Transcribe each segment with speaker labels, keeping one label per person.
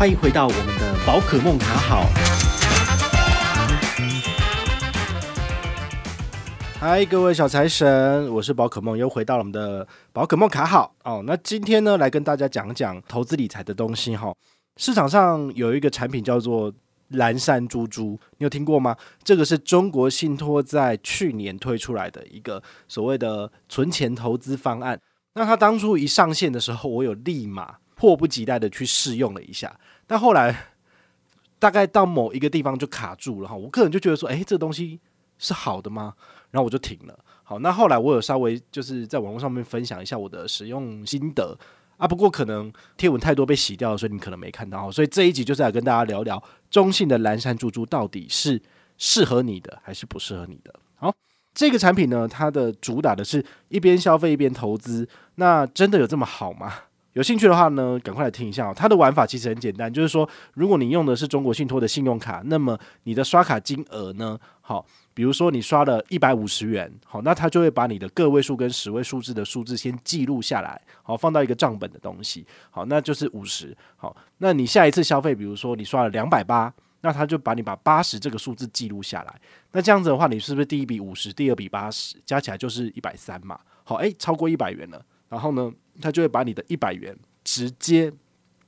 Speaker 1: 欢迎回到我们的宝可梦卡好。嗨，各位小财神，我是宝可梦，又回到了我们的宝可梦卡好哦。那今天呢，来跟大家讲讲投资理财的东西哈。市场上有一个产品叫做蓝山猪猪，你有听过吗？这个是中国信托在去年推出来的一个所谓的存钱投资方案。那它当初一上线的时候，我有立马迫不及待的去试用了一下，但后来大概到某一个地方就卡住了哈。我个人就觉得说，诶，这东西是好的吗？然后我就停了。好，那后来我有稍微就是在网络上面分享一下我的使用心得。啊，不过可能贴文太多被洗掉了，所以你可能没看到。所以这一集就是来跟大家聊聊中信的蓝山猪猪到底是适合你的还是不适合你的。好，这个产品呢，它的主打的是一边消费一边投资，那真的有这么好吗？有兴趣的话呢，赶快来听一下哦。它的玩法其实很简单，就是说，如果你用的是中国信托的信用卡，那么你的刷卡金额呢，好。比如说你刷了一百五十元，好，那它就会把你的个位数跟十位数字的数字先记录下来，好，放到一个账本的东西，好，那就是五十，好，那你下一次消费，比如说你刷了两百八，那他就把你把八十这个数字记录下来，那这样子的话，你是不是第一笔五十，第二笔八十，加起来就是一百三嘛？好，诶，超过一百元了，然后呢，他就会把你的一百元直接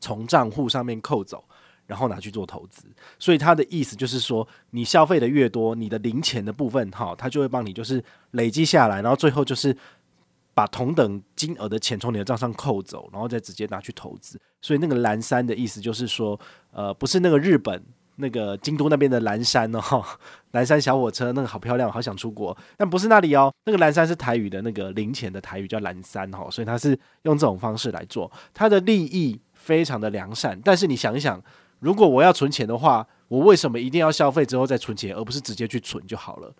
Speaker 1: 从账户上面扣走。然后拿去做投资，所以他的意思就是说，你消费的越多，你的零钱的部分，哈，他就会帮你就是累积下来，然后最后就是把同等金额的钱从你的账上扣走，然后再直接拿去投资。所以那个蓝山的意思就是说，呃，不是那个日本那个京都那边的蓝山哦，蓝山小火车那个好漂亮，好想出国，但不是那里哦，那个蓝山是台语的那个零钱的台语叫蓝山哈，所以他是用这种方式来做，他的利益非常的良善，但是你想一想。如果我要存钱的话，我为什么一定要消费之后再存钱，而不是直接去存就好了？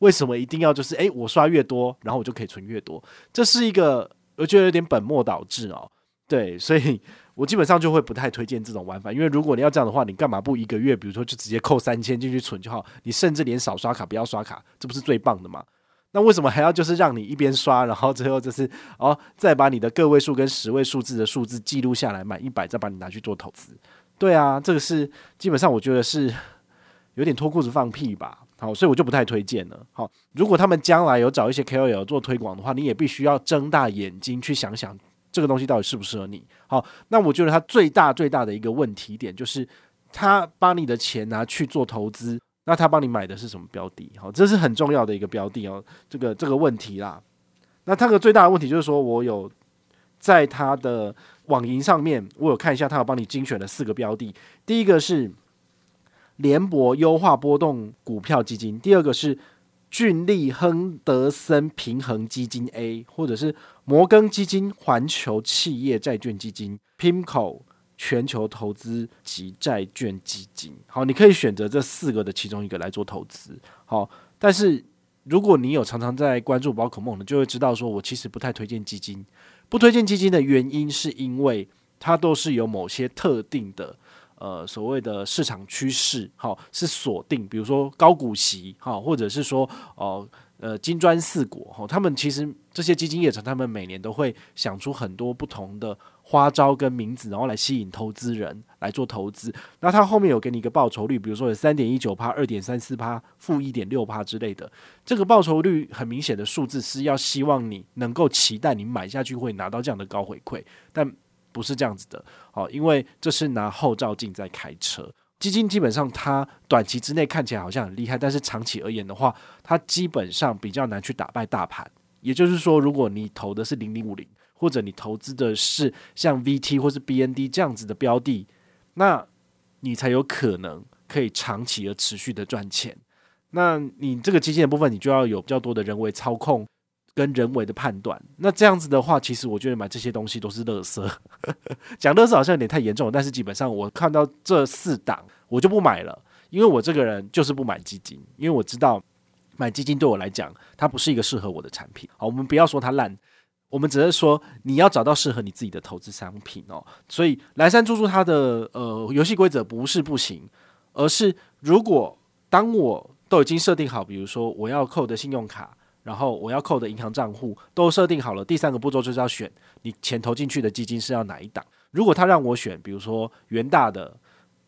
Speaker 1: 为什么一定要就是诶，我刷越多，然后我就可以存越多？这是一个我觉得有点本末倒置哦。对，所以我基本上就会不太推荐这种玩法，因为如果你要这样的话，你干嘛不一个月，比如说就直接扣三千进去存就好？你甚至连少刷卡不要刷卡，这不是最棒的吗？那为什么还要就是让你一边刷，然后最后就是哦，再把你的个位数跟十位数字的数字记录下来，满一百再把你拿去做投资？对啊，这个是基本上我觉得是有点脱裤子放屁吧。好，所以我就不太推荐了。好，如果他们将来有找一些 KOL 做推广的话，你也必须要睁大眼睛去想想这个东西到底适不适合你。好，那我觉得它最大最大的一个问题点就是，他把你的钱拿去做投资，那他帮你买的是什么标的？好，这是很重要的一个标的哦。这个这个问题啦，那他的最大的问题就是说我有在他的。网银上面，我有看一下，他有帮你精选了四个标的。第一个是联博优化波动股票基金，第二个是俊利亨德森平衡基金 A，或者是摩根基金环球企业债券基金 PIMCO 全球投资及债券基金。好，你可以选择这四个的其中一个来做投资。好，但是如果你有常常在关注宝可梦的，就会知道说我其实不太推荐基金。不推荐基金的原因，是因为它都是有某些特定的，呃，所谓的市场趋势，好，是锁定，比如说高股息，好，或者是说，哦，呃，金砖四国，哈，他们其实这些基金业者，他们每年都会想出很多不同的。花招跟名字，然后来吸引投资人来做投资。那它后面有给你一个报酬率，比如说有三点一九趴、二点三四趴、负一点六趴之类的。这个报酬率很明显的数字是要希望你能够期待你买下去会拿到这样的高回馈，但不是这样子的。好，因为这是拿后照镜在开车。基金基本上它短期之内看起来好像很厉害，但是长期而言的话，它基本上比较难去打败大盘。也就是说，如果你投的是零零五零。或者你投资的是像 VT 或是 BND 这样子的标的，那你才有可能可以长期而持续的赚钱。那你这个基金的部分，你就要有比较多的人为操控跟人为的判断。那这样子的话，其实我觉得买这些东西都是垃圾。讲垃圾好像有点太严重了，但是基本上我看到这四档，我就不买了，因为我这个人就是不买基金，因为我知道买基金对我来讲，它不是一个适合我的产品。好，我们不要说它烂。我们只是说，你要找到适合你自己的投资商品哦。所以蓝山猪猪它的呃游戏规则不是不行，而是如果当我都已经设定好，比如说我要扣的信用卡，然后我要扣的银行账户都设定好了，第三个步骤就是要选你钱投进去的基金是要哪一档。如果他让我选，比如说元大的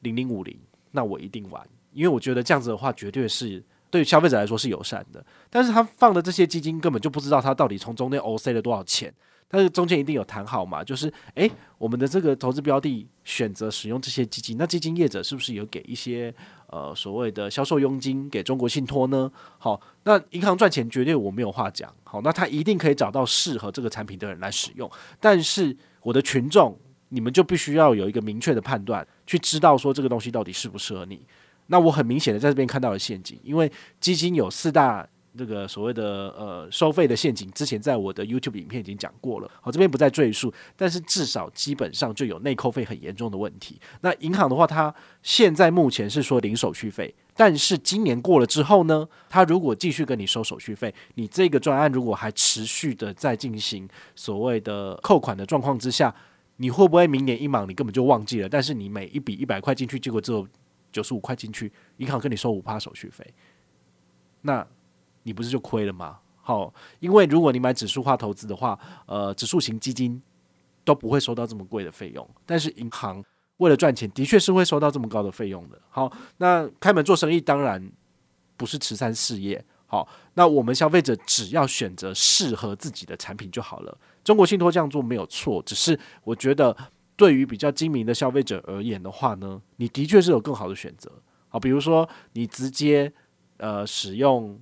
Speaker 1: 零零五零，那我一定玩，因为我觉得这样子的话，绝对是对消费者来说是友善的。但是他放的这些基金根本就不知道他到底从中间 OC 了多少钱。但是中间一定有谈好嘛，就是诶，我们的这个投资标的选择使用这些基金，那基金业者是不是有给一些呃所谓的销售佣金给中国信托呢？好，那银行赚钱绝对我没有话讲，好，那他一定可以找到适合这个产品的人来使用。但是我的群众，你们就必须要有一个明确的判断，去知道说这个东西到底适不适合你。那我很明显的在这边看到了陷阱，因为基金有四大。这个所谓的呃收费的陷阱，之前在我的 YouTube 影片已经讲过了，好，这边不再赘述。但是至少基本上就有内扣费很严重的问题。那银行的话，它现在目前是说零手续费，但是今年过了之后呢，它如果继续跟你收手续费，你这个专案如果还持续的在进行所谓的扣款的状况之下，你会不会明年一忙你根本就忘记了？但是你每一笔一百块进去，结果只有九十五块进去，银行跟你收五趴手续费，那。你不是就亏了吗？好，因为如果你买指数化投资的话，呃，指数型基金都不会收到这么贵的费用，但是银行为了赚钱，的确是会收到这么高的费用的。好，那开门做生意当然不是慈善事业。好，那我们消费者只要选择适合自己的产品就好了。中国信托这样做没有错，只是我觉得对于比较精明的消费者而言的话呢，你的确是有更好的选择。好，比如说你直接呃使用。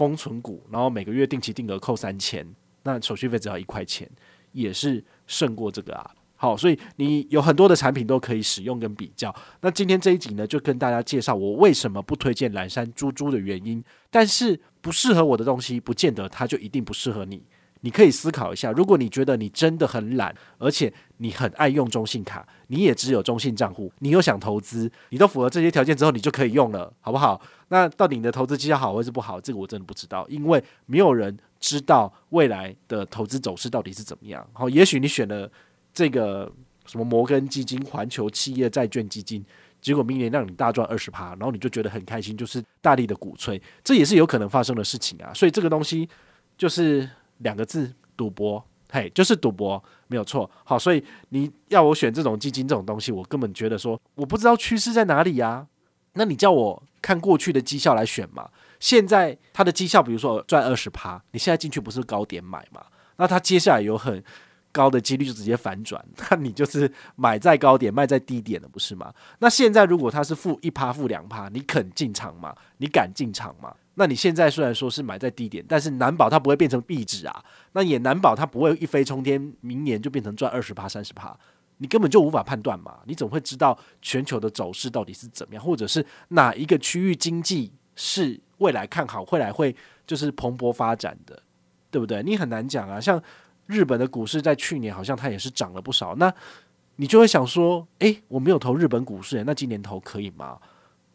Speaker 1: 封存股，然后每个月定期定额扣三千，那手续费只要一块钱，也是胜过这个啊。好，所以你有很多的产品都可以使用跟比较。那今天这一集呢，就跟大家介绍我为什么不推荐蓝山猪猪的原因。但是不适合我的东西，不见得它就一定不适合你。你可以思考一下，如果你觉得你真的很懒，而且你很爱用中信卡，你也只有中信账户，你又想投资，你都符合这些条件之后，你就可以用了，好不好？那到底你的投资绩效好还是不好？这个我真的不知道，因为没有人知道未来的投资走势到底是怎么样。好，也许你选了这个什么摩根基金、环球企业债券基金，结果明年让你大赚二十趴，然后你就觉得很开心，就是大力的鼓吹，这也是有可能发生的事情啊。所以这个东西就是。两个字，赌博，嘿，就是赌博，没有错。好，所以你要我选这种基金这种东西，我根本觉得说我不知道趋势在哪里呀。那你叫我看过去的绩效来选嘛？现在它的绩效，比如说赚二十趴，你现在进去不是高点买嘛？那它接下来有很高的几率就直接反转，那你就是买在高点，卖在低点了，不是吗？那现在如果它是负一趴、负两趴，你肯进场吗？你敢进场吗？那你现在虽然说是买在低点，但是难保它不会变成壁纸啊，那也难保它不会一飞冲天，明年就变成赚二十趴、三十趴，你根本就无法判断嘛。你怎么会知道全球的走势到底是怎么样，或者是哪一个区域经济是未来看好，未来会就是蓬勃发展的，对不对？你很难讲啊。像日本的股市在去年好像它也是涨了不少，那你就会想说，诶，我没有投日本股市，那今年投可以吗？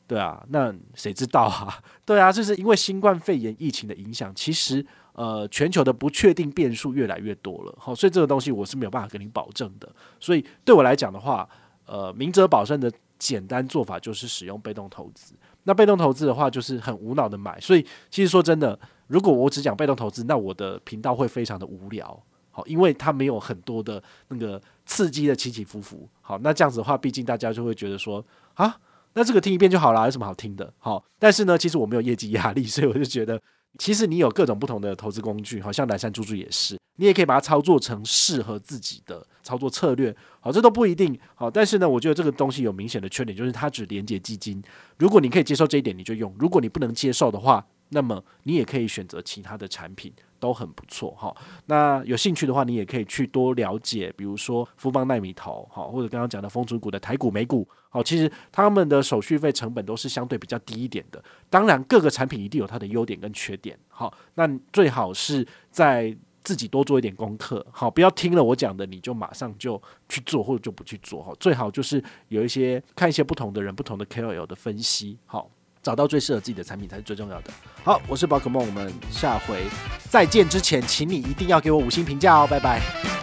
Speaker 1: 对啊，那谁知道啊？对啊，就是因为新冠肺炎疫情的影响，其实呃，全球的不确定变数越来越多了。好，所以这个东西我是没有办法跟你保证的。所以对我来讲的话，呃，明哲保身的简单做法就是使用被动投资。那被动投资的话，就是很无脑的买。所以其实说真的，如果我只讲被动投资，那我的频道会非常的无聊。好，因为它没有很多的那个刺激的起起伏伏。好，那这样子的话，毕竟大家就会觉得说啊。那这个听一遍就好了，有什么好听的？好，但是呢，其实我没有业绩压力，所以我就觉得，其实你有各种不同的投资工具，好像蓝山猪猪也是，你也可以把它操作成适合自己的操作策略。好，这都不一定。好，但是呢，我觉得这个东西有明显的缺点，就是它只连接基金。如果你可以接受这一点，你就用；如果你不能接受的话，那么你也可以选择其他的产品。都很不错哈，那有兴趣的话，你也可以去多了解，比如说富邦奈米投哈，或者刚刚讲的丰族股的台股美股，好，其实他们的手续费成本都是相对比较低一点的。当然，各个产品一定有它的优点跟缺点，好，那最好是在自己多做一点功课，好，不要听了我讲的你就马上就去做或者就不去做，哈，最好就是有一些看一些不同的人、不同的 KOL 的分析，好。找到最适合自己的产品才是最重要的。好，我是宝可梦，我们下回再见之前，请你一定要给我五星评价哦，拜拜。